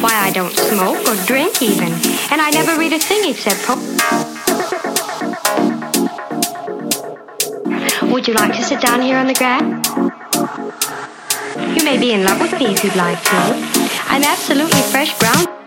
Why I don't smoke or drink even. And I never read a thing except po- Would you like to sit down here on the grass? You may be in love with me if you'd like to. I'm absolutely fresh ground.